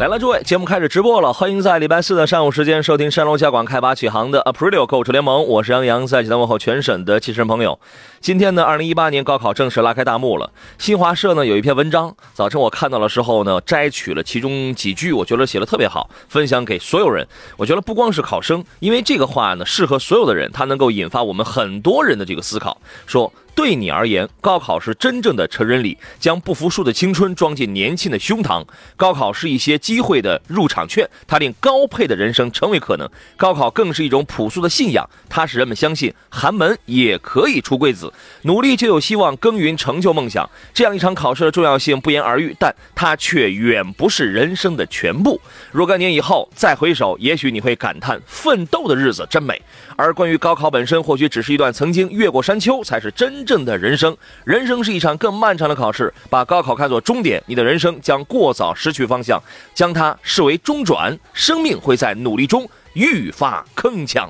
来了，诸位，节目开始直播了，欢迎在礼拜四的上午时间收听山东交广开拔启航的 Aprilio 购车联盟，我是杨洋，在济南问候全省的汽车朋友。今天呢，二零一八年高考正式拉开大幕了。新华社呢有一篇文章，早晨我看到的时候呢，摘取了其中几句，我觉得写的特别好，分享给所有人。我觉得不光是考生，因为这个话呢适合所有的人，它能够引发我们很多人的这个思考，说。对你而言，高考是真正的成人礼，将不服输的青春装进年轻的胸膛。高考是一些机会的入场券，它令高配的人生成为可能。高考更是一种朴素的信仰，它使人们相信寒门也可以出贵子，努力就有希望耕耘成就梦想。这样一场考试的重要性不言而喻，但它却远不是人生的全部。若干年以后再回首，也许你会感叹奋斗的日子真美。而关于高考本身，或许只是一段曾经越过山丘，才是真正的人生。人生是一场更漫长的考试，把高考看作终点，你的人生将过早失去方向；将它视为中转，生命会在努力中愈发铿锵。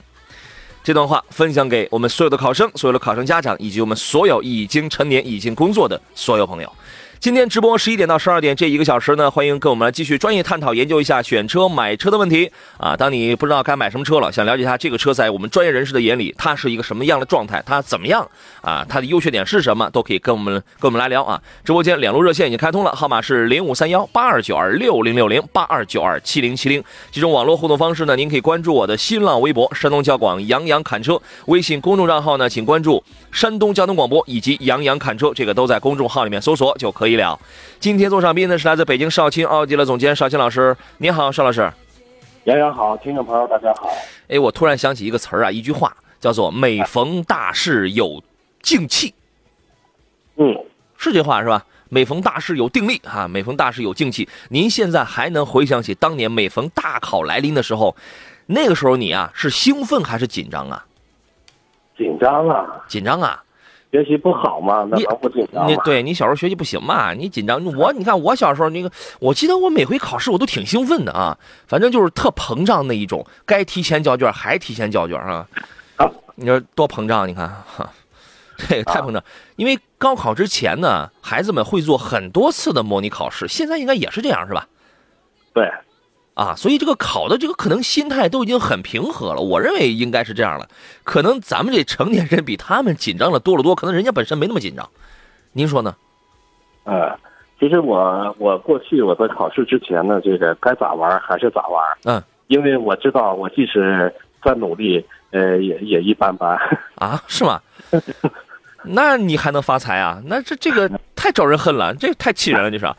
这段话分享给我们所有的考生、所有的考生家长，以及我们所有已经成年、已经工作的所有朋友。今天直播十一点到十二点这一个小时呢，欢迎跟我们来继续专业探讨研究一下选车买车的问题啊！当你不知道该买什么车了，想了解一下这个车在我们专业人士的眼里，它是一个什么样的状态，它怎么样啊？它的优缺点是什么，都可以跟我们跟我们来聊啊！直播间两路热线已经开通了，号码是零五三幺八二九二六零六零八二九二七零七零。几种网络互动方式呢？您可以关注我的新浪微博山东交广杨洋侃车，微信公众账号呢，请关注山东交通广播以及杨洋侃车，这个都在公众号里面搜索就可以。医疗，今天做上宾的是来自北京少卿奥迪的总监少卿老师，你好，邵老师。杨洋好，听众朋友大家好。哎，我突然想起一个词儿啊，一句话叫做“每逢大事有静气”。嗯，是这话是吧？每逢大事有定力啊，每逢大事有静气。您现在还能回想起当年每逢大考来临的时候，那个时候你啊是兴奋还是紧张啊？紧张啊！紧张啊！学习不好嘛？那能不紧张你对你小时候学习不行嘛？你紧张？我你看我小时候那个，我记得我每回考试我都挺兴奋的啊，反正就是特膨胀那一种，该提前交卷还提前交卷啊。啊，你说多膨胀？你看，哈，这个太膨胀。因为高考之前呢，孩子们会做很多次的模拟考试，现在应该也是这样，是吧？对。啊，所以这个考的这个可能心态都已经很平和了，我认为应该是这样了。可能咱们这成年人比他们紧张的多了多，可能人家本身没那么紧张。您说呢？呃，其实我我过去我在考试之前呢，这个该咋玩还是咋玩。嗯，因为我知道我即使再努力，呃，也也一般般。啊，是吗？那你还能发财啊？那这这个 太招人恨了，这太气人了，就是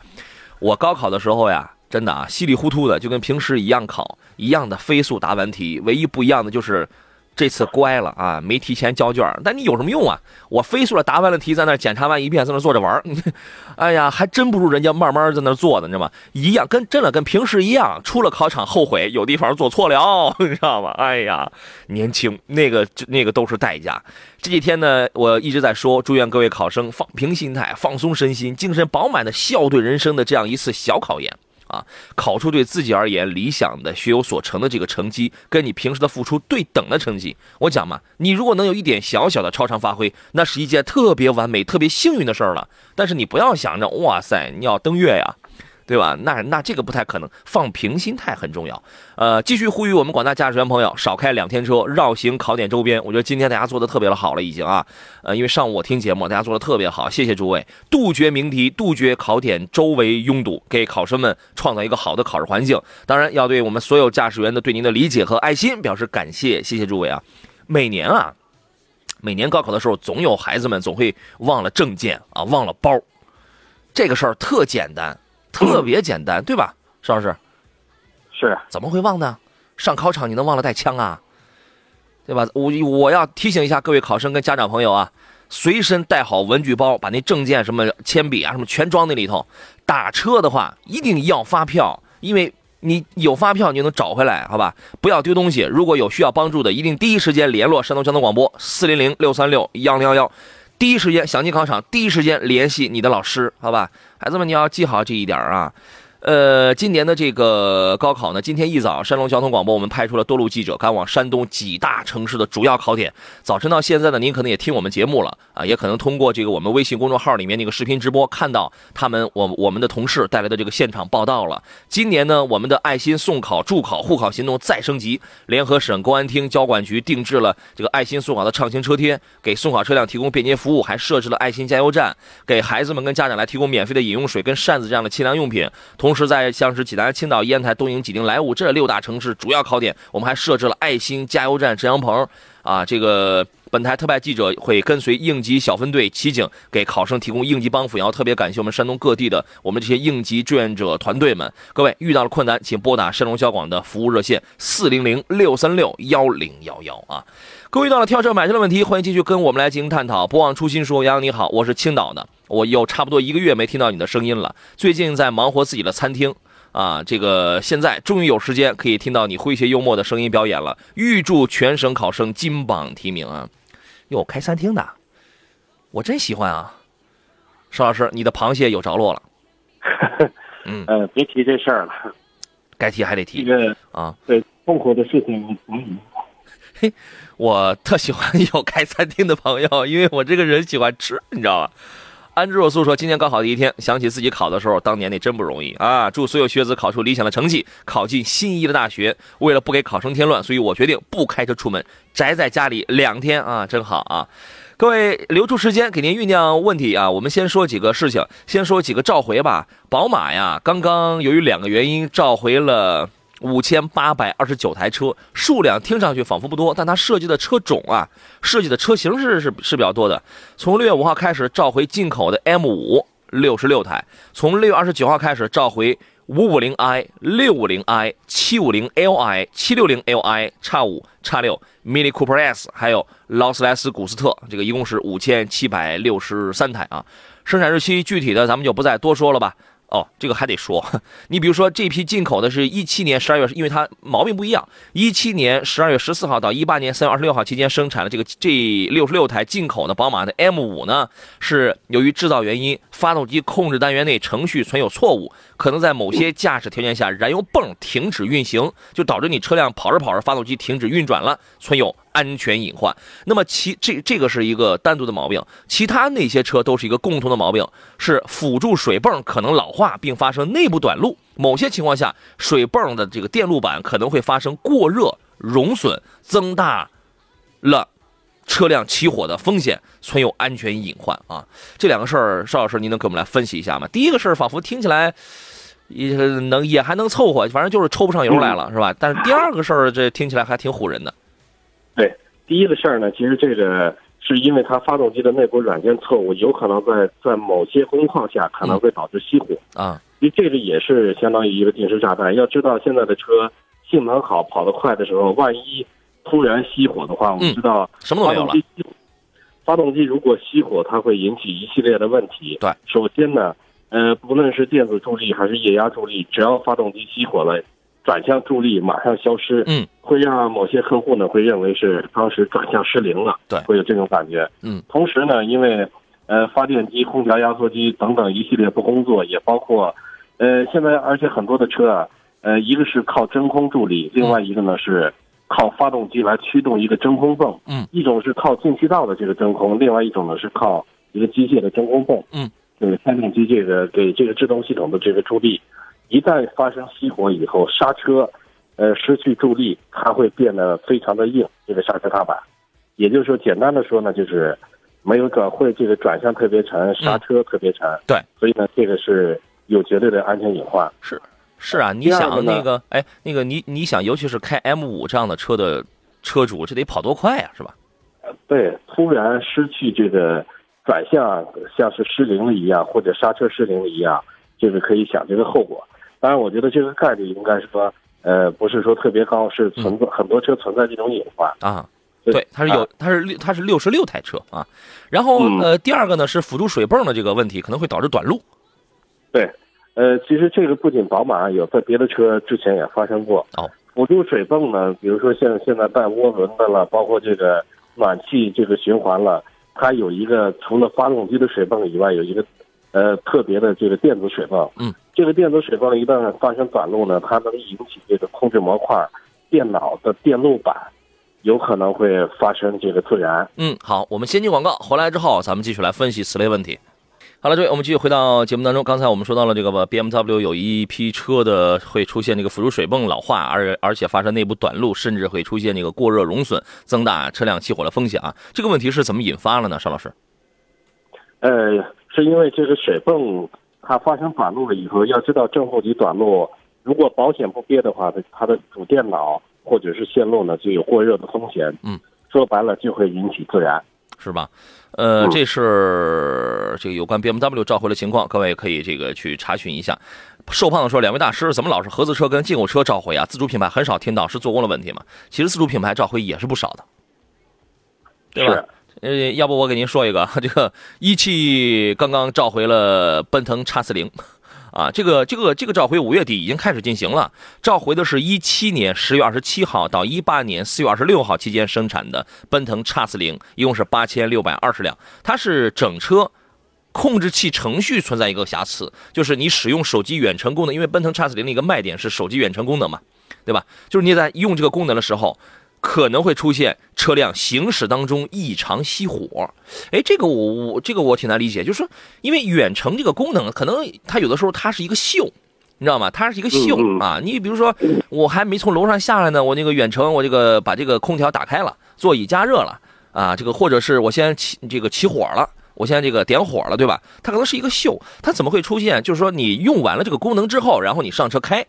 我高考的时候呀。真的啊，稀里糊涂的，就跟平时一样考，一样的飞速答完题，唯一不一样的就是这次乖了啊，没提前交卷。但你有什么用啊？我飞速的答完了题，在那检查完一遍，在那坐着玩 哎呀，还真不如人家慢慢在那做的，你知道吗？一样，跟真的跟平时一样。出了考场后悔，有地方做错了，你知道吗？哎呀，年轻，那个那个都是代价。这几天呢，我一直在说，祝愿各位考生放平心态，放松身心，精神饱满的笑对人生的这样一次小考验。啊，考出对自己而言理想的、学有所成的这个成绩，跟你平时的付出对等的成绩。我讲嘛，你如果能有一点小小的超常发挥，那是一件特别完美、特别幸运的事儿了。但是你不要想着，哇塞，你要登月呀。对吧？那那这个不太可能，放平心态很重要。呃，继续呼吁我们广大驾驶员朋友少开两天车，绕行考点周边。我觉得今天大家做的特别的好了，已经啊。呃，因为上午我听节目，大家做的特别好，谢谢诸位。杜绝鸣笛，杜绝考点周围拥堵，给考生们创造一个好的考试环境。当然，要对我们所有驾驶员的对您的理解和爱心表示感谢，谢谢诸位啊。每年啊，每年高考的时候，总有孩子们总会忘了证件啊，忘了包，这个事儿特简单。特别简单，对吧，邵老师？是，怎么会忘呢？上考场你能忘了带枪啊？对吧？我我要提醒一下各位考生跟家长朋友啊，随身带好文具包，把那证件、什么铅笔啊什么全装那里头。打车的话一定要发票，因为你有发票你就能找回来，好吧？不要丢东西。如果有需要帮助的，一定第一时间联络山东交通广播四零零六三六幺零幺幺，第一时间想进考场，第一时间联系你的老师，好吧？孩子们你要记好这一点啊。呃，今年的这个高考呢，今天一早，山东交通广播我们派出了多路记者赶往山东几大城市的主要考点。早晨到现在呢，您可能也听我们节目了啊，也可能通过这个我们微信公众号里面那个视频直播看到他们我我们的同事带来的这个现场报道了。今年呢，我们的爱心送考、助考、护考行动再升级，联合省公安厅交管局定制了这个爱心送考的畅行车贴，给送考车辆提供便捷服务，还设置了爱心加油站，给孩子们跟家长来提供免费的饮用水跟扇子这样的清凉用品，同。同时，在像是济南、青岛、烟台、东营、济宁、莱芜这六大城市主要考点，我们还设置了爱心加油站、遮阳棚。啊，这个本台特派记者会跟随应急小分队骑警，给考生提供应急帮扶。也要特别感谢我们山东各地的我们这些应急志愿者团队们。各位遇到了困难，请拨打山东交广的服务热线四零零六三六幺零幺幺啊。各位遇到了跳车买车的问题，欢迎继续跟我们来进行探讨。不忘初心说，杨洋你好，我是青岛的。我有差不多一个月没听到你的声音了，最近在忙活自己的餐厅啊，这个现在终于有时间可以听到你诙谐幽默的声音表演了。预祝全省考生金榜题名啊！哟，开餐厅的，我真喜欢啊！邵老师，你的螃蟹有着落了。嗯，呃，别提这事儿了，该提还得提。这个啊，对，痛苦的事情嗯。嘿，我特喜欢有开餐厅的朋友，因为我这个人喜欢吃，你知道吧？安之若素说：“今年高考第一天，想起自己考的时候，当年那真不容易啊！祝所有学子考出理想的成绩，考进心仪的大学。为了不给考生添乱，所以我决定不开车出门，宅在家里两天啊，真好啊！各位留出时间给您酝酿问题啊！我们先说几个事情，先说几个召回吧。宝马呀，刚刚由于两个原因召回了。”五千八百二十九台车，数量听上去仿佛不多，但它设计的车种啊，设计的车型是是是比较多的。从六月五号开始召回进口的 M 五六十六台，从六月二十九号开始召回五五零 i、六五零 i、七五零 Li、七六零 Li、叉五、叉六、Mini Cooper S，还有劳斯莱斯古斯特，这个一共是五千七百六十三台啊。生产日期具体的咱们就不再多说了吧。哦，这个还得说，你比如说这批进口的是一七年十二月，因为它毛病不一样，一七年十二月十四号到一八年三月二十六号期间生产的这个这六十六台进口的宝马的 M 五呢，是由于制造原因，发动机控制单元内程序存有错误，可能在某些驾驶条件下燃油泵停止运行，就导致你车辆跑着跑着发动机停止运转了，存有。安全隐患。那么其这这个是一个单独的毛病，其他那些车都是一个共同的毛病，是辅助水泵可能老化并发生内部短路。某些情况下，水泵的这个电路板可能会发生过热熔损，增大了车辆起火的风险，存有安全隐患啊。这两个事儿，邵老师您能给我们来分析一下吗？第一个事儿仿佛听起来也能也还能凑合，反正就是抽不上油来了，是吧？但是第二个事儿这听起来还挺唬人的。对，第一个事儿呢，其实这个是因为它发动机的内部软件错误，有可能在在某些工况下可能会导致熄火啊。因为这个也是相当于一个定时炸弹。要知道现在的车性能好、跑得快的时候，万一突然熄火的话，我们知道什么都没有了。发动机如果熄火，它会引起一系列的问题。对，首先呢，呃，不论是电子助力还是液压助力，只要发动机熄火了。转向助力马上消失，嗯，会让某些客户呢会认为是当时转向失灵了，对，会有这种感觉，嗯。同时呢，因为呃发电机、空调、压缩机等等一系列不工作，也包括呃现在而且很多的车啊，呃一个是靠真空助力，另外一个呢是靠发动机来驱动一个真空泵，嗯，一种是靠进气道的这个真空，另外一种呢是靠一个机械的真空泵，嗯，就是发动机这个给这个制动系统的这个助力。一旦发生熄火以后，刹车，呃，失去助力，它会变得非常的硬，这个刹车踏板，也就是说，简单的说呢，就是没有转会，这个转向特别沉，刹车特别沉。对，所以呢，这个是有绝对的安全隐患。是，是啊，你想那个，哎，那个你你想，尤其是开 M 五这样的车的车主，这得跑多快呀，是吧？呃，对，突然失去这个转向，像是失灵了一样，或者刹车失灵了一样，就是可以想这个后果。当然，我觉得这个概率应该是说，呃，不是说特别高，是存在很多车存在这种隐患啊。对，它是有，它是六，它是六十六台车啊。然后呃，第二个呢是辅助水泵的这个问题，可能会导致短路。对，呃，其实这个不仅宝马有，在别的车之前也发生过。哦，辅助水泵呢，比如说像现在带涡轮的了，包括这个暖气这个循环了，它有一个除了发动机的水泵以外，有一个呃特别的这个电子水泵。嗯，这个电子水泵一旦发生短路呢，它能引起这个控制模块、电脑的电路板。有可能会发生这个自燃。嗯，好，我们先进广告，回来之后咱们继续来分析此类问题。好了，各位，我们继续回到节目当中。刚才我们说到了这个 BMW 有一批车的会出现这个辅助水泵老化，而而且发生内部短路，甚至会出现这个过热熔损，增大车辆起火的风险啊。这个问题是怎么引发了呢？邵老师？呃，是因为这个水泵它发生短路了以后，要知道正负极短路，如果保险不憋的话，它它的主电脑。或者是线路呢，就有过热的风险。嗯，说白了就会引起自燃，是吧？呃，这是这个有关 BMW 召回的情况，各位可以这个去查询一下。瘦胖子说：“两位大师，怎么老是合资车跟进口车召回啊？自主品牌很少听到，是做工的问题吗？其实自主品牌召回也是不少的，对吧？呃，要不我给您说一个，这个一汽刚刚召回了奔腾 X 四零。”啊，这个这个这个召回五月底已经开始进行了。召回的是一七年十月二十七号到一八年四月二十六号期间生产的奔腾 X 四零，一共是八千六百二十辆。它是整车控制器程序存在一个瑕疵，就是你使用手机远程功能，因为奔腾 X 四零的一个卖点是手机远程功能嘛，对吧？就是你在用这个功能的时候。可能会出现车辆行驶当中异常熄火，哎，这个我我这个我挺难理解，就是说，因为远程这个功能，可能它有的时候它是一个秀，你知道吗？它是一个秀啊。你比如说，我还没从楼上下来呢，我那个远程我这个把这个空调打开了，座椅加热了啊，这个或者是我先起这个起火了，我现在这个点火了，对吧？它可能是一个秀，它怎么会出现？就是说你用完了这个功能之后，然后你上车开，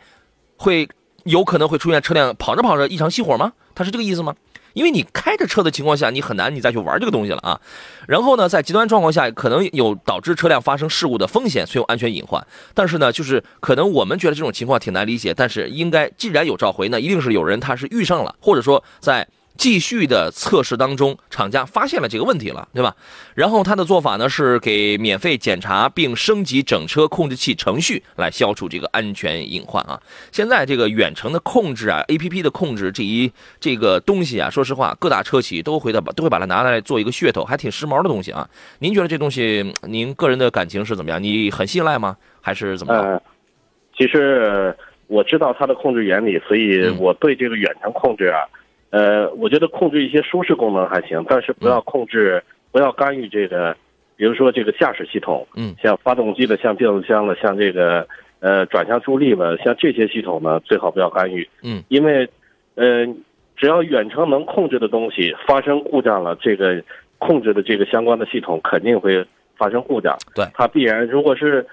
会有可能会出现车辆跑着跑着异常熄火吗？它是这个意思吗？因为你开着车的情况下，你很难你再去玩这个东西了啊。然后呢，在极端状况下，可能有导致车辆发生事故的风险，存有安全隐患。但是呢，就是可能我们觉得这种情况挺难理解。但是应该既然有召回那，一定是有人他是遇上了，或者说在。继续的测试当中，厂家发现了这个问题了，对吧？然后他的做法呢是给免费检查并升级整车控制器程序，来消除这个安全隐患啊。现在这个远程的控制啊，APP 的控制这一这个东西啊，说实话，各大车企都会的都会把它拿来做一个噱头，还挺时髦的东西啊。您觉得这东西，您个人的感情是怎么样？你很信赖吗？还是怎么样？其实我知道它的控制原理，所以我对这个远程控制啊。呃，我觉得控制一些舒适功能还行，但是不要控制，不要干预这个，比如说这个驾驶系统，嗯，像发动机的，像变速箱的，像这个呃转向助力的，像这些系统呢，最好不要干预，嗯，因为，呃，只要远程能控制的东西发生故障了，这个控制的这个相关的系统肯定会发生故障，对，它必然如果是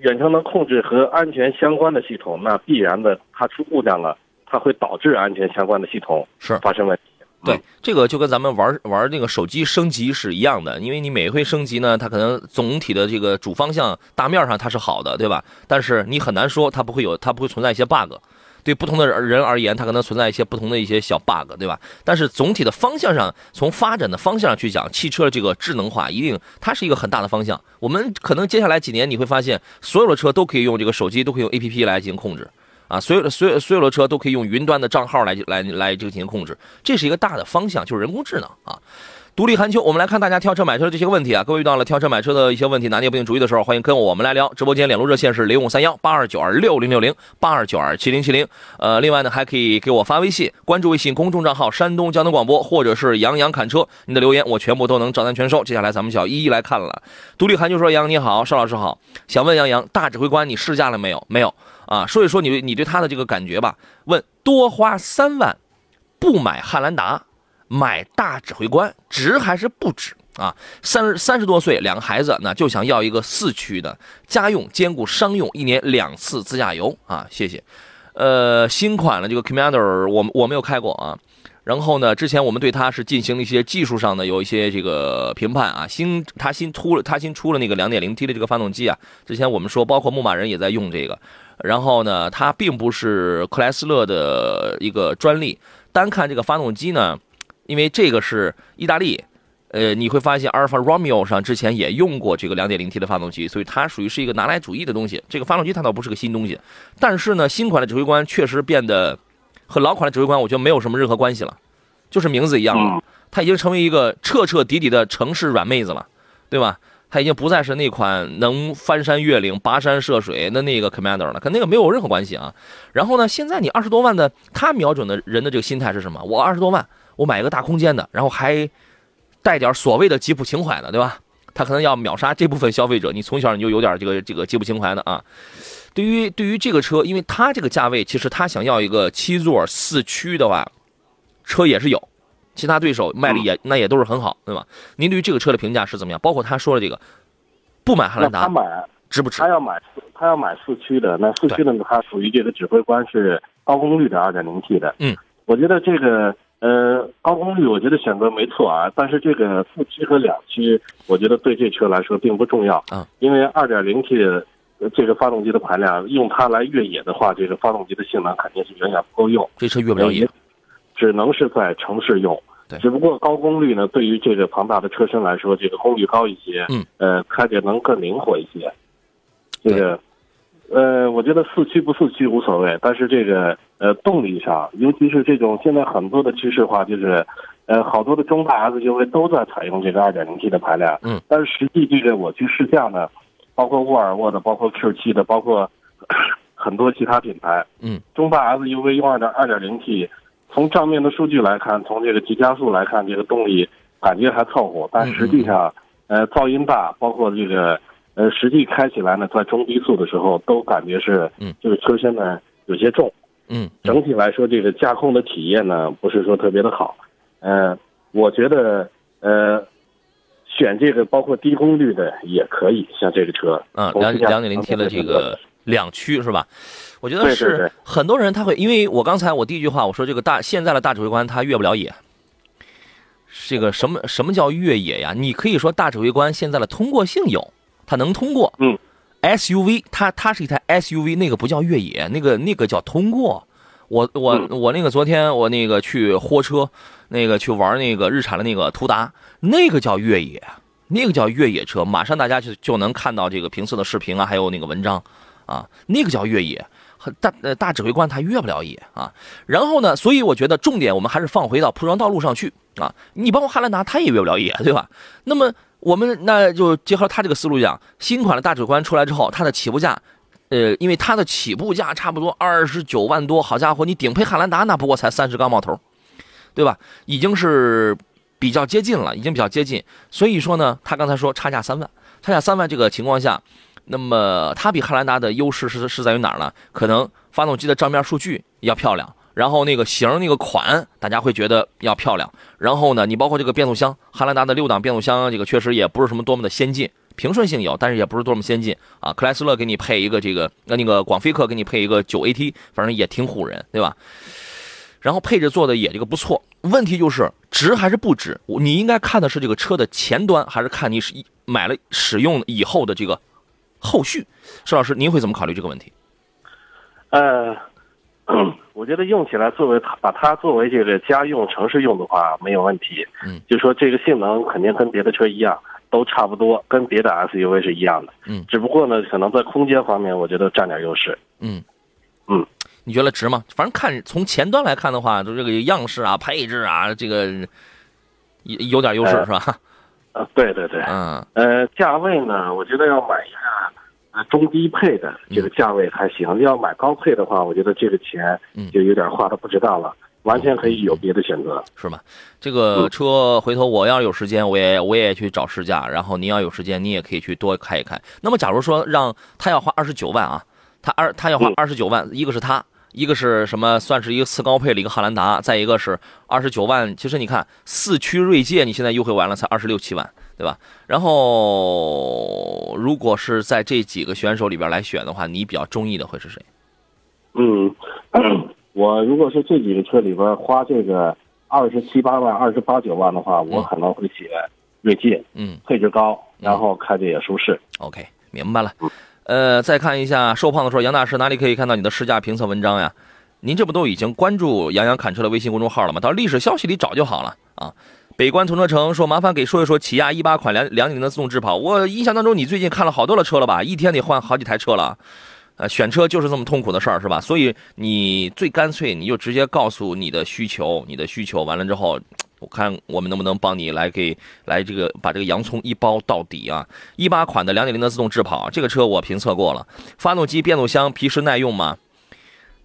远程能控制和安全相关的系统，那必然的它出故障了。它会导致安全相关的系统是发生问题。对，这个就跟咱们玩玩那个手机升级是一样的，因为你每回升级呢，它可能总体的这个主方向大面上它是好的，对吧？但是你很难说它不会有，它不会存在一些 bug。对不同的人而言，它可能存在一些不同的一些小 bug，对吧？但是总体的方向上，从发展的方向上去讲，汽车的这个智能化一定它是一个很大的方向。我们可能接下来几年你会发现，所有的车都可以用这个手机，都可以用 APP 来进行控制。啊，所有的所有所有的车都可以用云端的账号来来来这个进行控制，这是一个大的方向，就是人工智能啊。独立寒秋，我们来看大家挑车买车的这些问题啊。各位遇到了挑车买车的一些问题拿捏不定主意的时候，欢迎跟我们来聊。直播间两路热线是零五三幺八二九二六零六零八二九二七零七零。呃，另外呢，还可以给我发微信，关注微信公众账号山东交通广播，或者是杨洋侃车，你的留言我全部都能照单全收。接下来咱们就要一一来看了。独立寒秋说：“杨你好，邵老师好，想问杨洋，大指挥官你试驾了没有？没有。”啊，说一说你你对他的这个感觉吧。问多花三万不买汉兰达，买大指挥官值还是不值啊？三十三十多岁，两个孩子，那就想要一个四驱的家用兼顾商用，一年两次自驾游啊。谢谢。呃，新款的这个 Commander 我我没有开过啊。然后呢，之前我们对它是进行了一些技术上的有一些这个评判啊。新它新出了它新出了那个两点零 T 的这个发动机啊。之前我们说，包括牧马人也在用这个。然后呢，它并不是克莱斯勒的一个专利。单看这个发动机呢，因为这个是意大利。呃，你会发现阿尔法 Romeo 上之前也用过这个 2.0T 的发动机，所以它属于是一个拿来主义的东西。这个发动机它倒不是个新东西，但是呢，新款的指挥官确实变得和老款的指挥官我觉得没有什么任何关系了，就是名字一样了。它已经成为一个彻彻底底的城市软妹子了，对吧？它已经不再是那款能翻山越岭、跋山涉水的那个 Commander 了，跟那个没有任何关系啊。然后呢，现在你二十多万的，他瞄准的人的这个心态是什么？我二十多万，我买一个大空间的，然后还。带点所谓的吉普情怀的，对吧？他可能要秒杀这部分消费者。你从小你就有点这个这个吉普情怀的啊。对于对于这个车，因为它这个价位，其实他想要一个七座四驱的话，车也是有，其他对手卖的也那也都是很好，对吧？您对于这个车的评价是怎么样？包括他说的这个不买汉兰达，他买值不值？他要买他要买四驱的，那四驱的它属于这个指挥官是高功率的二点零 T 的。嗯，我觉得这个。呃，高功率我觉得选择没错啊，但是这个四驱和两驱，我觉得对这车来说并不重要啊，因为二点零 T 这个发动机的排量，用它来越野的话，这个发动机的性能肯定是远远不够用。这车越不了野，只能是在城市用。对，只不过高功率呢，对于这个庞大的车身来说，这个功率高一些，嗯，呃，开着能更灵活一些。这个。呃，我觉得四驱不四驱无所谓，但是这个呃动力上，尤其是这种现在很多的趋势化，就是呃好多的中大 SUV 都在采用这个 2.0T 的排量，嗯，但是实际这个我去试驾呢，包括沃尔沃的，包括 Q7 的，包括 很多其他品牌，嗯，中大 SUV 用2 2.0T，从账面的数据来看，从这个急加速来看，这个动力感觉还凑合，但实际上呃噪音大，包括这个。呃，实际开起来呢，在中低速的时候都感觉是，嗯，这个车身呢有些重，嗯，整体来说这个驾控的体验呢不是说特别的好，呃，我觉得呃，选这个包括低功率的也可以，像这个车，嗯，两两点零 T 的这个两驱是吧？我觉得是很多人他会，因为我刚才我第一句话我说这个大现在的大指挥官他越不了野，这个什么什么叫越野呀？你可以说大指挥官现在的通过性有。他能通过，嗯，SUV，它它是一台 SUV，那个不叫越野，那个那个叫通过。我我我那个昨天我那个去货车，那个去玩那个日产的那个途达，那个叫越野，那个叫越野车。马上大家就就能看到这个评测的视频啊，还有那个文章，啊，那个叫越野。大呃大指挥官他越不了野啊。然后呢，所以我觉得重点我们还是放回到铺装道路上去啊。你包括汉兰达，它也越不了野，对吧？那么。我们那就结合他这个思路讲，新款的大指挥官出来之后，它的起步价，呃，因为它的起步价差不多二十九万多，好家伙，你顶配汉兰达那不过才三十刚冒头，对吧？已经是比较接近了，已经比较接近。所以说呢，他刚才说差价三万，差价三万这个情况下，那么它比汉兰达的优势是是在于哪儿呢？可能发动机的账面数据要漂亮。然后那个型那个款，大家会觉得要漂亮。然后呢，你包括这个变速箱，汉兰达的六档变速箱，这个确实也不是什么多么的先进，平顺性有，但是也不是多么先进啊。克莱斯勒给你配一个这个，那那个广菲克给你配一个九 AT，反正也挺唬人，对吧？然后配置做的也这个不错。问题就是值还是不值？你应该看的是这个车的前端，还是看你是买了使用以后的这个后续？施老师，您会怎么考虑这个问题？呃。我觉得用起来作为它把它作为这个家用城市用的话没有问题，嗯，就说这个性能肯定跟别的车一样，都差不多，跟别的 SUV 是一样的，嗯，只不过呢，可能在空间方面，我觉得占点优势，嗯，嗯，你觉得值吗？反正看从前端来看的话，就这个样式啊、配置啊，这个有有点优势是吧？啊，对对对，嗯，呃，价位呢，我觉得要买一下。中低配的这个价位还行，要买高配的话，我觉得这个钱就有点花的不值当了，完全可以有别的选择，是吗？这个车回头我要有时间，我也我也去找试驾，然后您要有时间，你也可以去多开一开。那么，假如说让他要花二十九万啊，他二他要花二十九万，一个是他，一个是什么？算是一个次高配的一个汉兰达，再一个是二十九万。其实你看，四驱锐界你现在优惠完了才二十六七万。对吧？然后，如果是在这几个选手里边来选的话，你比较中意的会是谁？嗯，我如果是这几个车里边花这个二十七八万、二十八九万的话，我可能会选锐界。嗯，配置高，然后开着也舒适。OK，明白了。呃，再看一下瘦胖的说，杨大师哪里可以看到你的试驾评测文章呀？您这不都已经关注杨洋侃车的微信公众号了吗？到历史消息里找就好了。啊。北关同车城说：“麻烦给说一说起亚一八款两两点零的自动智跑。我印象当中，你最近看了好多的车了吧？一天得换好几台车了。呃，选车就是这么痛苦的事儿，是吧？所以你最干脆，你就直接告诉你的需求，你的需求完了之后，我看我们能不能帮你来给来这个把这个洋葱一包到底啊！一八款的两点零的自动智跑，这个车我评测过了，发动机、变速箱皮实耐用吗？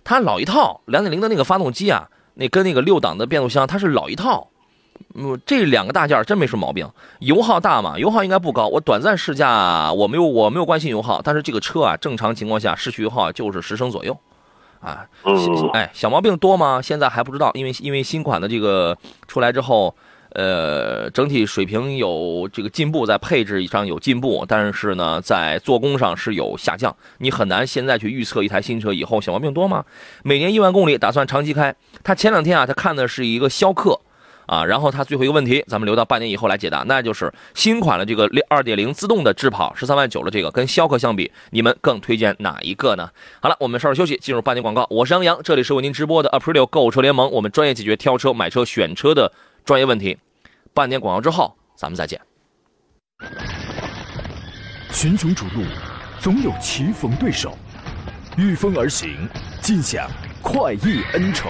它老一套，两点零的那个发动机啊，那跟那个六档的变速箱，它是老一套。”嗯，这两个大件真没什么毛病。油耗大吗？油耗应该不高。我短暂试驾，我没有我没有关心油耗，但是这个车啊，正常情况下市区油耗就是十升左右，啊，哎，小毛病多吗？现在还不知道，因为因为新款的这个出来之后，呃，整体水平有这个进步，在配置上有进步，但是呢，在做工上是有下降。你很难现在去预测一台新车以后小毛病多吗？每年一万公里，打算长期开。他前两天啊，他看的是一个逍客。啊，然后他最后一个问题，咱们留到半年以后来解答，那就是新款的这个二点零自动的智跑十三万九的这个，跟逍客相比，你们更推荐哪一个呢？好了，我们稍事休息，进入半年广告。我是杨洋，这里是为您直播的 Aprilio 购车联盟，我们专业解决挑车、买车、选车的专业问题。半年广告之后，咱们再见。群雄逐鹿，总有棋逢对手，御风而行，尽享快意恩仇。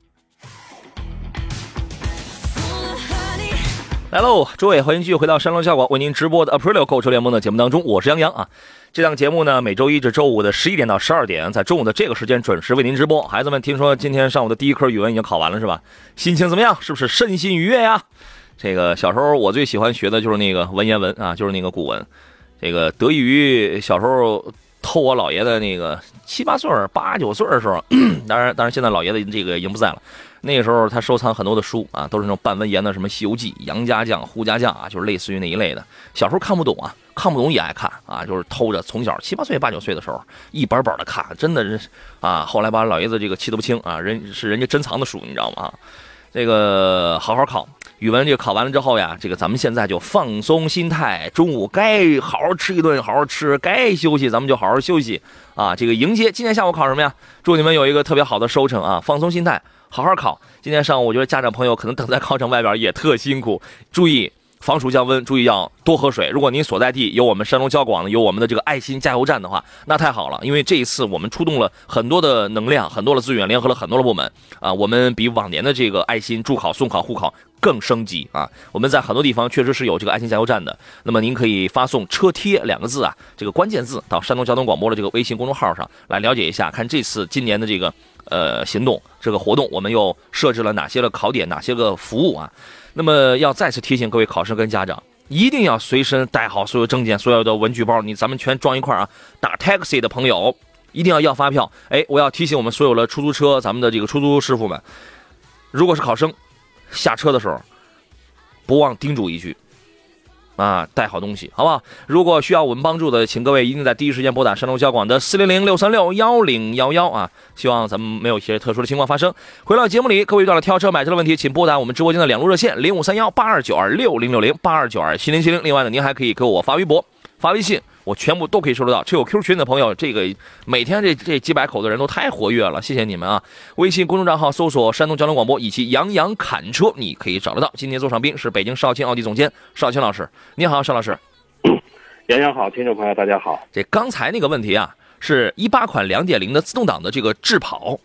来喽，诸位，欢迎继续回到山东效果为您直播的 Aprilio 购车联盟的节目当中，我是杨洋啊。这档节目呢，每周一至周五的十一点到十二点，在中午的这个时间准时为您直播。孩子们，听说今天上午的第一科语文已经考完了是吧？心情怎么样？是不是身心愉悦呀？这个小时候我最喜欢学的就是那个文言文啊，就是那个古文。这个得益于小时候偷我姥爷的那个七八岁、八九岁的时候，当然，当然现在姥爷的这个已经不在了。那个时候他收藏很多的书啊，都是那种半文言的，什么《西游记》《杨家将》《胡家将》啊，就是类似于那一类的。小时候看不懂啊，看不懂也爱看啊，就是偷着从小七八岁、八九岁的时候一本本的看，真的是啊。后来把老爷子这个气得不轻啊，人是人家珍藏的书，你知道吗？这个好好考语文，这个考完了之后呀，这个咱们现在就放松心态，中午该好好吃一顿，好好吃；该休息，咱们就好好休息啊。这个迎接今天下午考什么呀？祝你们有一个特别好的收成啊！放松心态。好好考，今天上午我觉得家长朋友可能等在考场外边也特辛苦，注意防暑降温，注意要多喝水。如果您所在地有我们山东交广的有我们的这个爱心加油站的话，那太好了，因为这一次我们出动了很多的能量，很多的资源，联合了很多的部门啊，我们比往年的这个爱心助考、送考、护考更升级啊。我们在很多地方确实是有这个爱心加油站的，那么您可以发送“车贴”两个字啊，这个关键字到山东交通广播的这个微信公众号上来了解一下，看这次今年的这个。呃，行动这个活动，我们又设置了哪些个考点，哪些个服务啊？那么要再次提醒各位考生跟家长，一定要随身带好所有证件、所有的文具包，你咱们全装一块啊。打 taxi 的朋友一定要要发票。哎，我要提醒我们所有的出租车，咱们的这个出租师傅们，如果是考生，下车的时候不忘叮嘱一句。啊，带好东西，好不好？如果需要我们帮助的，请各位一定在第一时间拨打山东交广的四零零六三六幺零幺幺啊！希望咱们没有一些特殊的情况发生。回到节目里，各位遇到了挑车买车的问题，请拨打我们直播间的两路热线零五三幺八二九二六零六零八二九二七零七零。另外呢，您还可以给我发微博、发微信。我全部都可以收得到。这有 Q 群的朋友，这个每天这这几百口的人都太活跃了，谢谢你们啊！微信公众账号搜索“山东交通广播”以及“杨洋侃车”，你可以找得到。今天座上宾是北京少卿奥迪总监少卿老师，你好，邵老师。杨洋好，听众朋友大家好。这刚才那个问题啊，是一八款两点零的自动挡的这个智跑，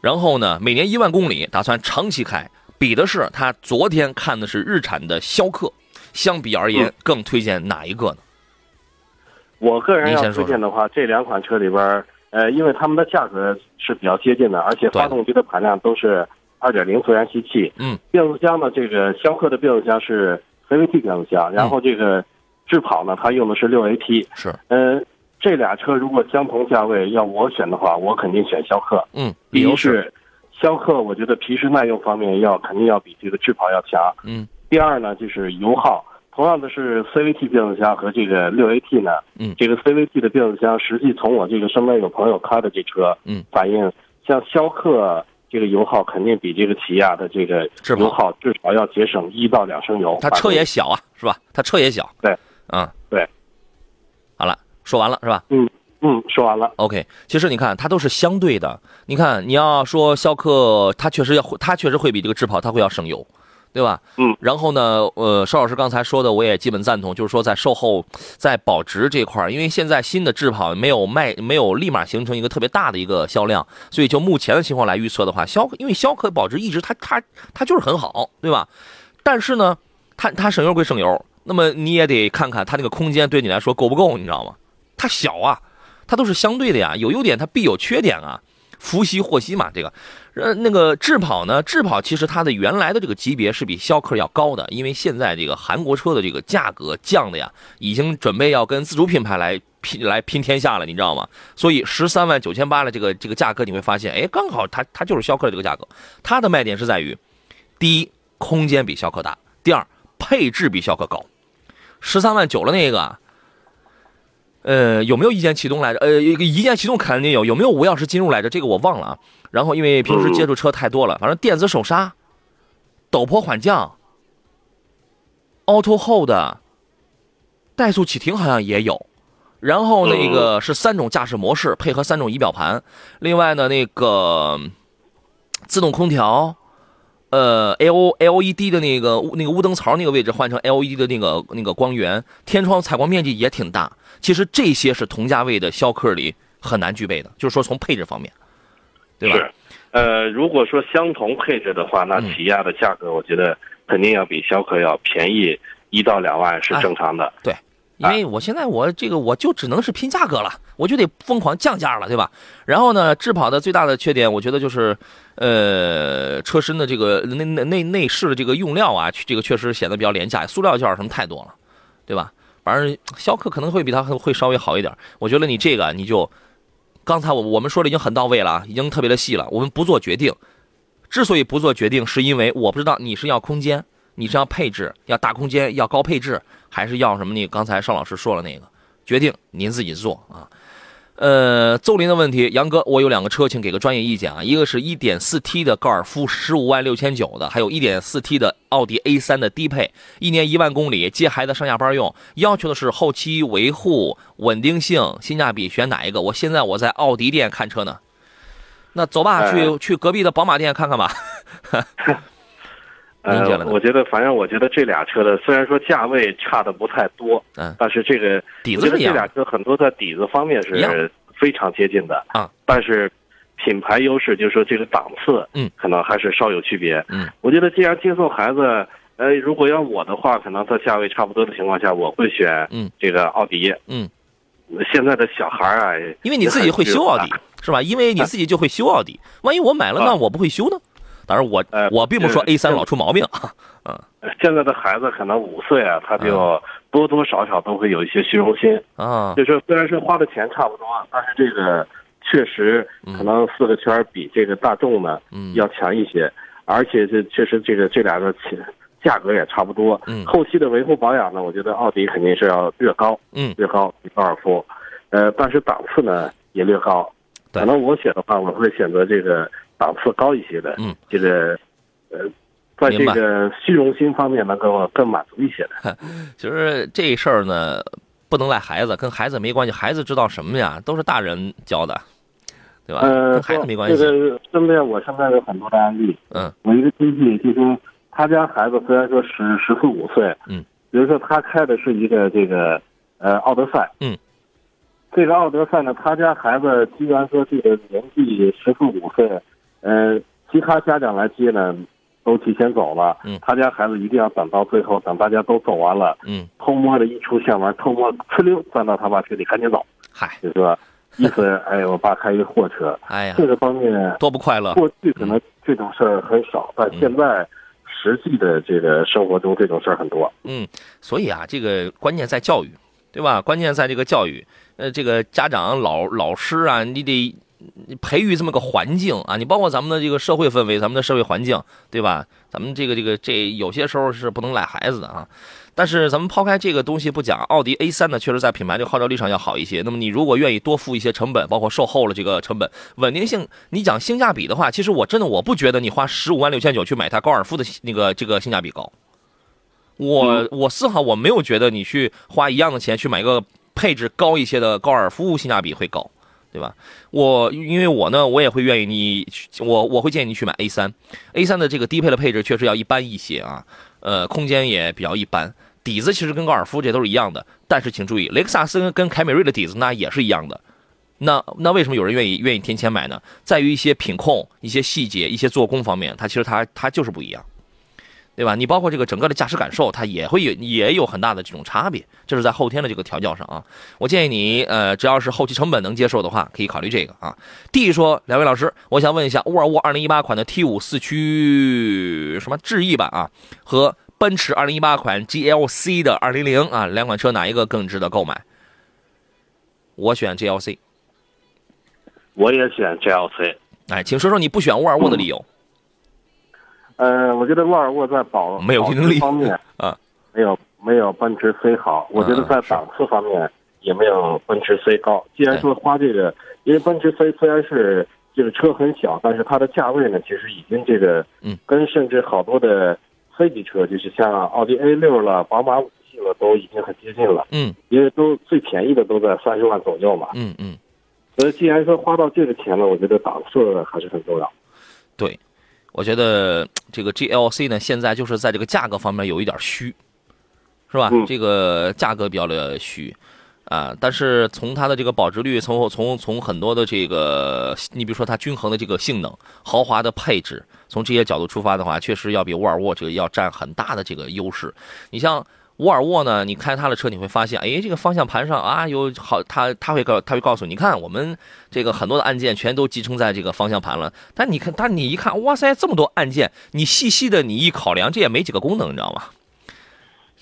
然后呢，每年一万公里，打算长期开，比的是他昨天看的是日产的逍客，相比而言，更推荐哪一个呢？我个人要推荐的话，这两款车里边，呃，因为它们的价格是比较接近的，而且发动机的排量都是二点零自然吸气。嗯。变速箱呢，这个逍客的变速箱是 CVT 变速箱，然后这个智跑呢，它用的是六 AT。是。嗯，这俩车如果相同价位要我选的话，我肯定选逍客。嗯。理由是，逍客我觉得皮实耐用方面要肯定要比这个智跑要强。嗯。第二呢，就是油耗。同样的是 CVT 变速箱和这个六 AT 呢，嗯这个 CVT 的变速箱，实际从我这个身边有朋友开的这车，嗯，反映像逍客这个油耗肯定比这个起亚的这个油耗至少要节省一到两升油。它车也小啊，是吧？它车也小。对，嗯，对。好了，说完了是吧嗯嗯，说完了。？OK，其实你看，它都是相对的。你看，你要说逍客，它确实要，它确实会比这个智跑它会要省油，对吧？嗯。然后呢，呃，邵老师刚才说的，我也基本赞同，就是说在售后、在保值这块儿，因为现在新的智跑没有卖，没有立马形成一个特别大的一个销量，所以就目前的情况来预测的话，逍因为逍客保值一直它它它就是很好，对吧？但是呢，它它省油归省油，那么你也得看看它那个空间对你来说够不够，你知道吗？它小啊，它都是相对的呀，有优点它必有缺点啊，福兮祸兮嘛，这个。呃，那个智跑呢？智跑其实它的原来的这个级别是比逍客要高的，因为现在这个韩国车的这个价格降的呀，已经准备要跟自主品牌来拼来拼天下了，你知道吗？所以十三万九千八的这个这个价格，你会发现，哎，刚好它它就是逍客的这个价格。它的卖点是在于，第一，空间比逍客大；第二，配置比逍客高。十三万九的那个，呃，有没有一键启动来着？呃，一键启动肯定有，有没有无钥匙进入来着？这个我忘了啊。然后因为平时接触车太多了，反正电子手刹、陡坡缓降、Auto Hold、怠速启停好像也有。然后那个是三种驾驶模式，配合三种仪表盘。另外呢，那个自动空调，呃，L L E D 的那个那个雾灯槽那个位置换成 L E D 的那个那个光源，天窗采光面积也挺大。其实这些是同价位的逍客里很难具备的，就是说从配置方面，对吧？是，呃，如果说相同配置的话，那嗯起亚的价格，我觉得肯定要比逍客要便宜一到两万是正常的。对，因为我现在我这个我就只能是拼价格了，我就得疯狂降价了，对吧？然后呢，智跑的最大的缺点，我觉得就是，呃，车身的这个内内内内饰的这个用料啊，这个确实显得比较廉价，塑料件什么太多了，对吧？反正逍客可能会比它会稍微好一点。我觉得你这个你就，刚才我我们说的已经很到位了，已经特别的细了，我们不做决定。之所以不做决定，是因为我不知道你是要空间，你是要配置，要大空间，要高配置，还是要什么？你刚才邵老师说了那个，决定您自己做啊。呃，邹林的问题，杨哥，我有两个车，请给个专业意见啊。一个是 1.4T 的高尔夫，十五万六千九的，还有 1.4T 的奥迪 A3 的低配，一年一万公里，接孩子上下班用，要求的是后期维护、稳定性、性价比，选哪一个？我现在我在奥迪店看车呢。那走吧，去呃去隔壁的宝马店看看吧。呃，我觉得，反正我觉得这俩车的虽然说价位差的不太多，嗯，但是这个底我觉得这俩。车很多在底子方面是非常接近的。啊，但是品牌优势就是说这个档次，嗯，可能还是稍有区别。嗯，我觉得既然接送孩子，呃，如果要我的话，可能在价位差不多的情况下，我会选嗯。这个奥迪。嗯，现在的小孩儿啊，因为你自己会修奥迪，是吧？因为你自己就会修奥迪，万一我买了，啊。那我不会修呢？当然我，呃我并不说 A 三老出毛病啊。现在的孩子可能五岁啊，他就多多少少都会有一些虚荣心。啊，就是虽然是花的钱差不多，但是这个确实可能四个圈比这个大众呢嗯要强一些，而且这确实这个这俩的钱价格也差不多。嗯后期的维护保养呢，我觉得奥迪肯定是要略高，嗯，略高比高尔夫，呃，但是档次呢也略高。对可能我选的话，我会选择这个档次高一些的，嗯，这个呃，在这个虚荣心方面能够更满足一些的。其 实这事儿呢，不能赖孩子，跟孩子没关系，孩子知道什么呀？都是大人教的，对吧？呃，跟孩子没关系。这个身边我身边有很多的案例，嗯我一个亲戚就说，他家孩子虽然说十十四五岁，嗯，比如说他开的是一个这个呃奥德赛，嗯，这个奥德赛呢，他家孩子居然说这个年纪十四五岁，呃，其他家长来接呢，都提前走了，嗯他家孩子一定要等到最后，等大家都走完了，嗯，偷摸的一出校门，偷摸哧溜钻到他爸车里，赶紧走，嗨，就是说，意思哎，我爸开一货车。哎呀，这个方面，多不快乐。过去可能这种事儿很少，但现在实际的这个生活中这种事儿很多。嗯，所以啊，这个关键在教育，对吧？关键在这个教育。呃，这个家长、老老师啊，你得你培育这么个环境啊，你包括咱们的这个社会氛围、咱们的社会环境，对吧？咱们这个这个这有些时候是不能赖孩子的啊。但是咱们抛开这个东西不讲，奥迪 A 三呢，确实在品牌这个号召力上要好一些。那么你如果愿意多付一些成本，包括售后了这个成本，稳定性，你讲性价比的话，其实我真的我不觉得你花十五万六千九去买台高尔夫的那个这个性价比高。我我丝毫我没有觉得你去花一样的钱去买一个配置高一些的高尔夫性价比会高，对吧？我因为我呢，我也会愿意你，我我会建议你去买 A 三，A 三的这个低配的配置确实要一般一些啊，呃，空间也比较一般，底子其实跟高尔夫这都是一样的，但是请注意，雷克萨斯跟凯美瑞的底子那也是一样的，那那为什么有人愿意愿意添钱买呢？在于一些品控、一些细节、一些做工方面，它其实它它就是不一样。对吧？你包括这个整个的驾驶感受，它也会有也有很大的这种差别，这是在后天的这个调教上啊。我建议你，呃，只要是后期成本能接受的话，可以考虑这个啊。D 说，两位老师，我想问一下，沃尔沃2018款的 T5 四驱什么智逸版啊，和奔驰2018款 GLC 的200啊，两款车哪一个更值得购买？我选 GLC。我也选 GLC。哎，请说说你不选沃尔沃的理由。呃，我觉得沃尔沃在保没有竞争力方面 啊，没有没有奔驰 C 好。我觉得在档次方面也没有奔驰 C 高。既然说花这个，因为奔驰 C 虽然是这个车很小，但是它的价位呢，其实已经这个嗯，跟甚至好多的 C 级车，就是像奥迪 A 六了、宝马五系了，都已经很接近了。嗯，因为都最便宜的都在三十万左右嘛。嗯嗯。所以既然说花到这个钱了，我觉得档次还是很重要。对。我觉得这个 GLC 呢，现在就是在这个价格方面有一点虚，是吧？这个价格比较的虚啊。但是从它的这个保值率，从从从很多的这个，你比如说它均衡的这个性能、豪华的配置，从这些角度出发的话，确实要比沃尔沃这个要占很大的这个优势。你像。沃尔沃呢？你开它的车，你会发现，哎，这个方向盘上啊有好，它它会告，它会告诉你，看我们这个很多的按键全都集成在这个方向盘了。但你看，但你一看，哇塞，这么多按键，你细细的你一考量，这也没几个功能，你知道吗？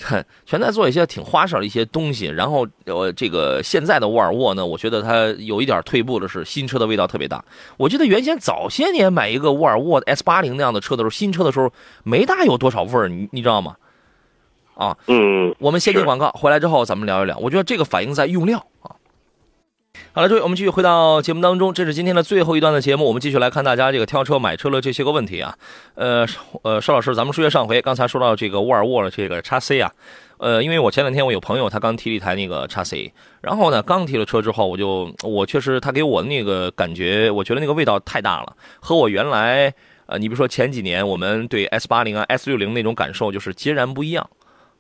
全在做一些挺花哨的一些东西。然后，呃，这个现在的沃尔沃呢，我觉得它有一点退步的是，新车的味道特别大。我记得原先早些年买一个沃尔沃 S 八零那样的车的时候，新车的时候没大有多少味儿，你你知道吗？啊，嗯，我们先进广告，回来之后咱们聊一聊。我觉得这个反映在用料啊。好了，各位，我们继续回到节目当中，这是今天的最后一段的节目，我们继续来看大家这个挑车、买车的这些个问题啊。呃，呃，邵老师，咱们说上回刚才说到这个沃尔沃的这个叉 C 啊，呃，因为我前两天我有朋友他刚提了一台那个叉 C，然后呢，刚提了车之后，我就我确实他给我那个感觉，我觉得那个味道太大了，和我原来呃，你比如说前几年我们对 S 八零啊、S 六零那种感受就是截然不一样。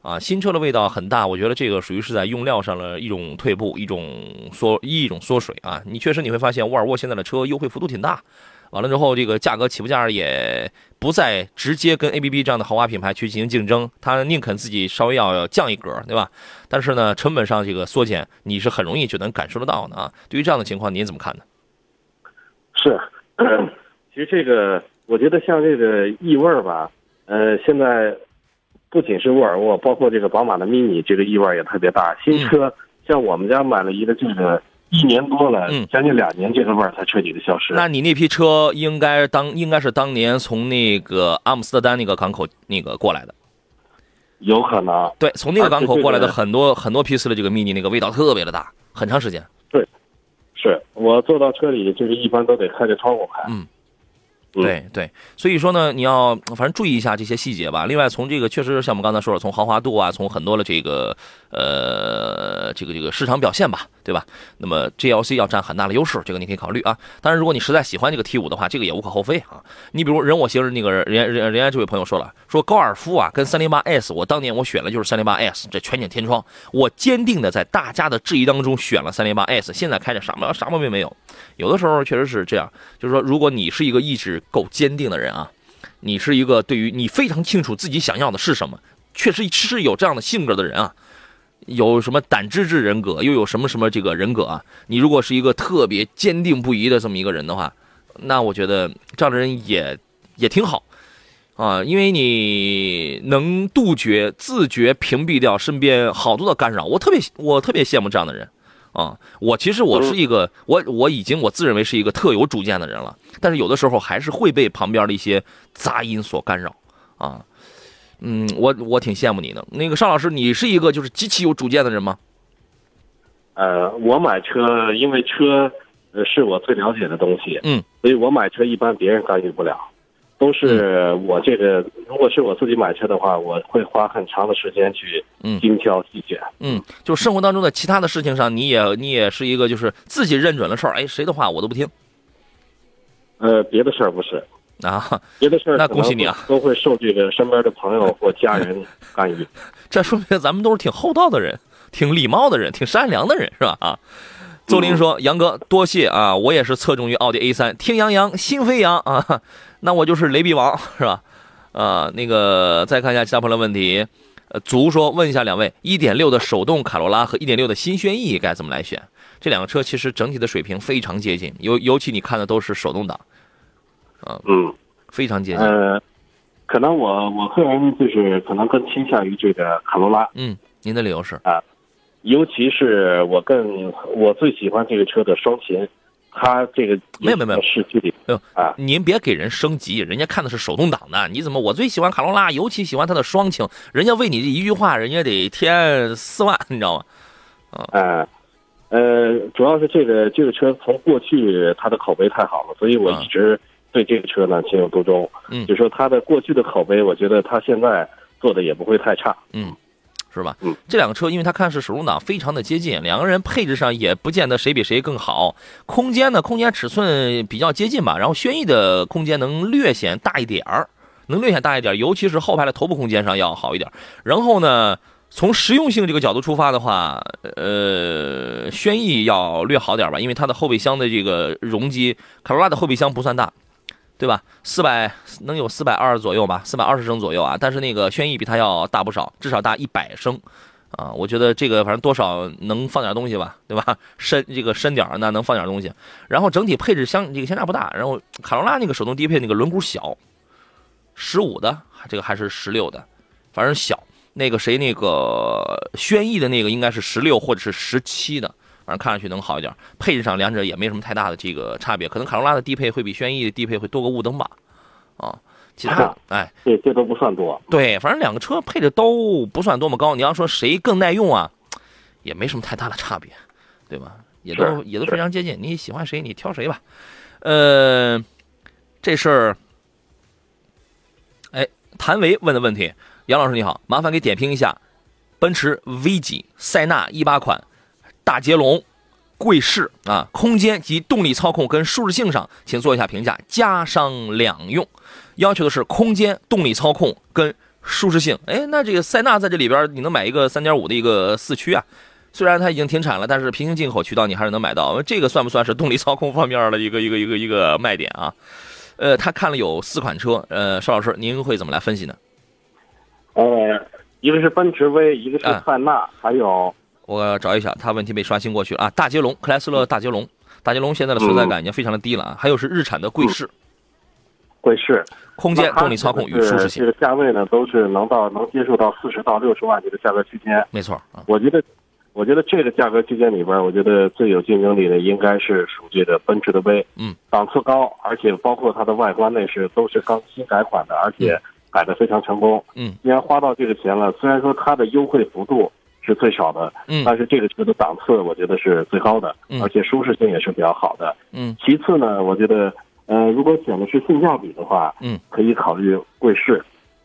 啊，新车的味道很大，我觉得这个属于是在用料上的一种退步，一种缩一种缩水啊。你确实你会发现沃尔沃现在的车优惠幅度挺大，完了之后这个价格起步价也不再直接跟 ABB 这样的豪华品牌去进行竞争，它宁肯自己稍微要降一格，对吧？但是呢，成本上这个缩减你是很容易就能感受得到的啊。对于这样的情况，您怎么看呢？是，其实这个我觉得像这个异味吧，呃，现在。不仅是沃尔沃，包括这个宝马的 mini，这个意外也特别大。新车像我们家买了一个，这个一年多了，将近两年，这个味儿才彻底的消失。那你那批车应该当应该是当年从那个阿姆斯特丹那个港口那个过来的，有可能。对，从那个港口过来的很多很多批次的这个 mini，那个味道特别的大，很长时间。对，是我坐到车里，就是一般都得开着窗户开。嗯。对对，所以说呢，你要反正注意一下这些细节吧。另外，从这个确实像我们刚才说的，从豪华度啊，从很多的这个呃这个这个市场表现吧，对吧？那么 GLC 要占很大的优势，这个你可以考虑啊。当然，如果你实在喜欢这个 T 五的话，这个也无可厚非啊。你比如人我行那个人人人家这位朋友说了，说高尔夫啊跟三零八 S，我当年我选的就是三零八 S，这全景天窗，我坚定的在大家的质疑当中选了三零八 S，现在开着啥毛啥毛病没有。有的时候确实是这样，就是说，如果你是一个意志够坚定的人啊，你是一个对于你非常清楚自己想要的是什么，确实是有这样的性格的人啊，有什么胆汁质人格，又有什么什么这个人格啊？你如果是一个特别坚定不移的这么一个人的话，那我觉得这样的人也也挺好啊，因为你能杜绝、自觉屏蔽掉身边好多的干扰，我特别我特别羡慕这样的人。啊，我其实我是一个，我我已经我自认为是一个特有主见的人了，但是有的时候还是会被旁边的一些杂音所干扰，啊，嗯，我我挺羡慕你的。那个尚老师，你是一个就是极其有主见的人吗？呃，我买车，因为车呃是我最了解的东西，嗯，所以我买车一般别人干预不了，都是我这个。如果是我自己买车的话，我会花很长的时间去嗯精挑细选。嗯，就生活当中的其他的事情上，你也你也是一个就是自己认准了事儿，哎，谁的话我都不听呃，别的事儿不是，啊。别的事儿那恭喜你啊都会受这个身边的朋友或家人干预。这说明咱们都是挺厚道的人，挺礼貌的人，挺善良的人，是吧？啊。邹林说：“杨哥，多谢啊！我也是侧重于奥迪 A 三听杨洋，心飞扬啊！那我就是雷碧王，是吧？啊，那个再看一下其他朋友的问题。呃，足说问一下两位一点六的手动卡罗拉和一点六的新轩逸该怎么来选？这两个车其实整体的水平非常接近，尤尤其你看的都是手动挡，嗯，非常接近。呃，可能我我个人就是可能更倾向于这个卡罗拉，嗯，您的理由是。啊？尤其是我更我最喜欢这个车的双擎，它这个没有没有没有。市区里。哎呦啊，您别给人升级，人家看的是手动挡的，你怎么我最喜欢卡罗拉，尤其喜欢它的双擎，人家为你这一句话，人家得添四万，你知道吗？呃，呃，主要是这个这个车从过去它的口碑太好了，所以我一直对这个车呢情有独钟。嗯就说它的过去的口碑，我觉得它现在做的也不会太差。嗯，是吧？嗯，这两个车因为它看是手动挡，非常的接近，两个人配置上也不见得谁比谁更好。空间呢，空间尺寸比较接近吧，然后轩逸的空间能略显大一点儿，能略显大一点儿，尤其是后排的头部空间上要好一点儿。然后呢，从实用性这个角度出发的话，呃，轩逸要略好点儿吧，因为它的后备箱的这个容积，卡罗拉的后备箱不算大。对吧？四百能有四百二左右吧，四百二十升左右啊。但是那个轩逸比它要大不少，至少大一百升，啊，我觉得这个反正多少能放点东西吧，对吧？深这个深点那能放点东西。然后整体配置相这个相差不大。然后卡罗拉那个手动低配那个轮毂小，十五的这个还是十六的，反正小。那个谁那个轩逸的那个应该是十六或者是十七的，反正看上去能好一点。配置上两者也没什么太大的这个差别，可能卡罗拉的低配会比轩逸的低配会多个雾灯吧，啊，其他哎这这都不算多。对，反正两个车配置都不算多么高。你要说谁更耐用啊，也没什么太大的差别，对吧？也都也都非常接近。你喜欢谁，你挑谁吧。呃，这事儿，哎，谭维问的问题，杨老师你好，麻烦给点评一下奔驰 V 级、塞纳一八款、大捷龙、贵士啊，空间及动力操控跟舒适性上，请做一下评价，加商两用。要求的是空间、动力操控跟舒适性。哎，那这个塞纳在这里边，你能买一个3.5的一个四驱啊？虽然它已经停产了，但是平行进口渠道你还是能买到。这个算不算是动力操控方面的一个 一个一个一个卖点啊？呃，他看了有四款车，呃，邵老师您会怎么来分析呢？呃，一个是奔驰 V，一个是啊塞纳，还有我找一下，他问题被刷新过去了啊。大捷龙，克莱斯勒大捷龙，大捷龙现在的存在感已经非常的低了啊。还有是日产的贵士，贵士。空间、动力操控与舒适性这，个价位呢，都是能到能接受到四十到六十万这个价格区间。没错啊。我觉得，我觉得这个价格区间里边，我觉得最有竞争力的应该是属这个奔驰的 V。嗯，档次高，而且包括它的外观内饰都是刚新改款的，而且改的非常成功。嗯，既然花到这个钱了，虽然说它的优惠幅度是最少的，嗯但是这个车的档次我觉得是最高的，嗯而且舒适性也是比较好的。嗯其次呢，我觉得，呃，如果选的是性价比的话，嗯，可以考虑贵士，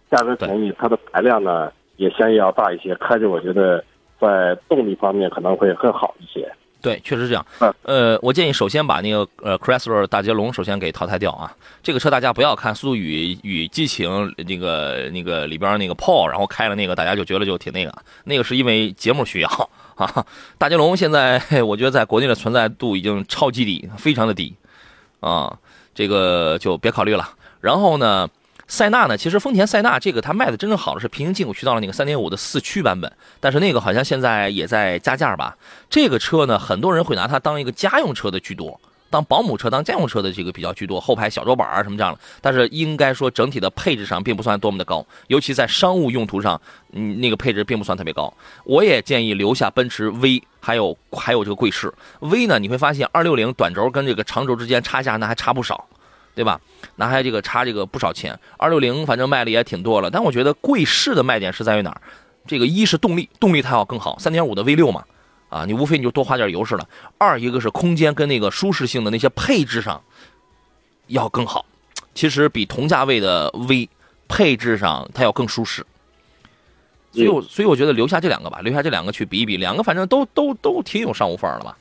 价格便宜，它的排量呢也相应要大一些，开着我觉得在动力方面可能会更好一些。对，确实是这样嗯。呃，我建议首先把那个呃 Chrysler 大捷龙首先给淘汰掉啊。这个车大家不要看《速度与与激情》那个那个里边那个 Paul，然后开了那个，大家就觉得就挺那个，那个是因为节目需要啊。大捷龙现在我觉得在国内的存在度已经超级低，非常的低啊，这个就别考虑了。然后呢？塞纳呢？其实丰田塞纳这个它卖的真正好的是平行进口渠道的那个3.5的四驱版本，但是那个好像现在也在加价吧。这个车呢，很多人会拿它当一个家用车的居多，当保姆车、当家用车的这个比较居多，后排小桌板啊什么这样的。但是应该说整体的配置上并不算多么的高，尤其在商务用途上，嗯，那个配置并不算特别高。我也建议留下奔驰 V，还有还有这个贵士 V 呢，你会发现260短轴跟这个长轴之间差价那还差不少。对吧？那还这个差这个不少钱。二六零反正卖的也挺多了，但我觉得贵士的卖点是在于哪儿？这个一是动力，动力它要更好，三点五的 V 六嘛，啊，你无非你就多花点油是了。二一个是空间跟那个舒适性的那些配置上要更好，其实比同价位的 V 配置上它要更舒适。所以我所以我觉得留下这两个吧，留下这两个去比一比，两个反正都都都挺有商务范儿的吧。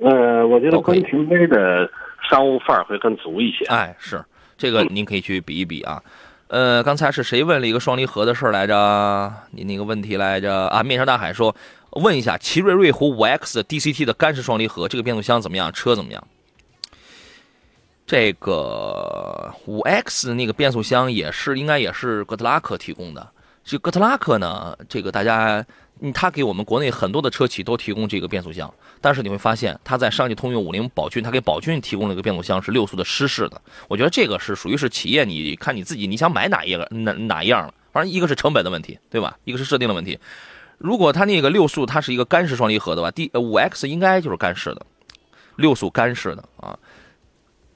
呃，我觉得都可以奔驰 V 的商务范儿会更足一些。哎，是这个，您可以去比一比啊。呃，刚才是谁问了一个双离合的事儿来着？你那个问题来着啊？面朝大海说，问一下奇瑞瑞虎五 X DCT 的干式双离合，这个变速箱怎么样？车怎么样？这个五 X 那个变速箱也是应该也是哥特拉克提供的。这哥特拉克呢，这个大家，嗯他给我们国内很多的车企都提供这个变速箱，但是你会发现，他在上汽通用五菱宝骏，他给宝骏提供了一个变速箱是六速的湿式的。我觉得这个是属于是企业，你看你自己你想买哪一个哪哪一样了，反正一个是成本的问题，对吧？一个是设定的问题。如果它那个六速它是一个干式双离合的话，第五 X 应该就是干式的，六速干式的啊。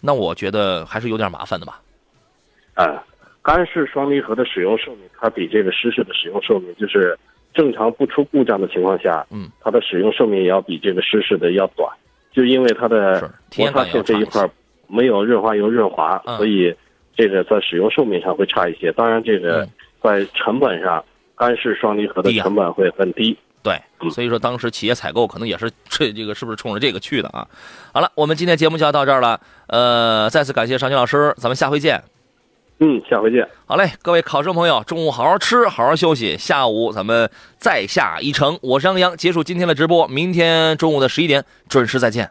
那我觉得还是有点麻烦的吧。啊，干式双离合的使用寿命，它比这个湿式的使用寿命，就是正常不出故障的情况下，嗯，它的使用寿命也要比这个湿式的要短，就因为它的摩擦验感也要差一些线这一块儿没有润滑油润滑，嗯所以这个在使用寿命上会差一些。当然，这个嗯在成本上，干式双离合的成本会很低。对，嗯所以说当时企业采购可能也是这这个是不是冲着这个去的啊？好了，我们今天节目就要到这儿了，呃，再次感谢尚军老师，咱们下回见。嗯，下回见。好嘞，各位考生朋友，中午好好吃，好好休息，下午咱们再下一程。我是杨洋，结束今天的直播，明天中午的十一点准时再见。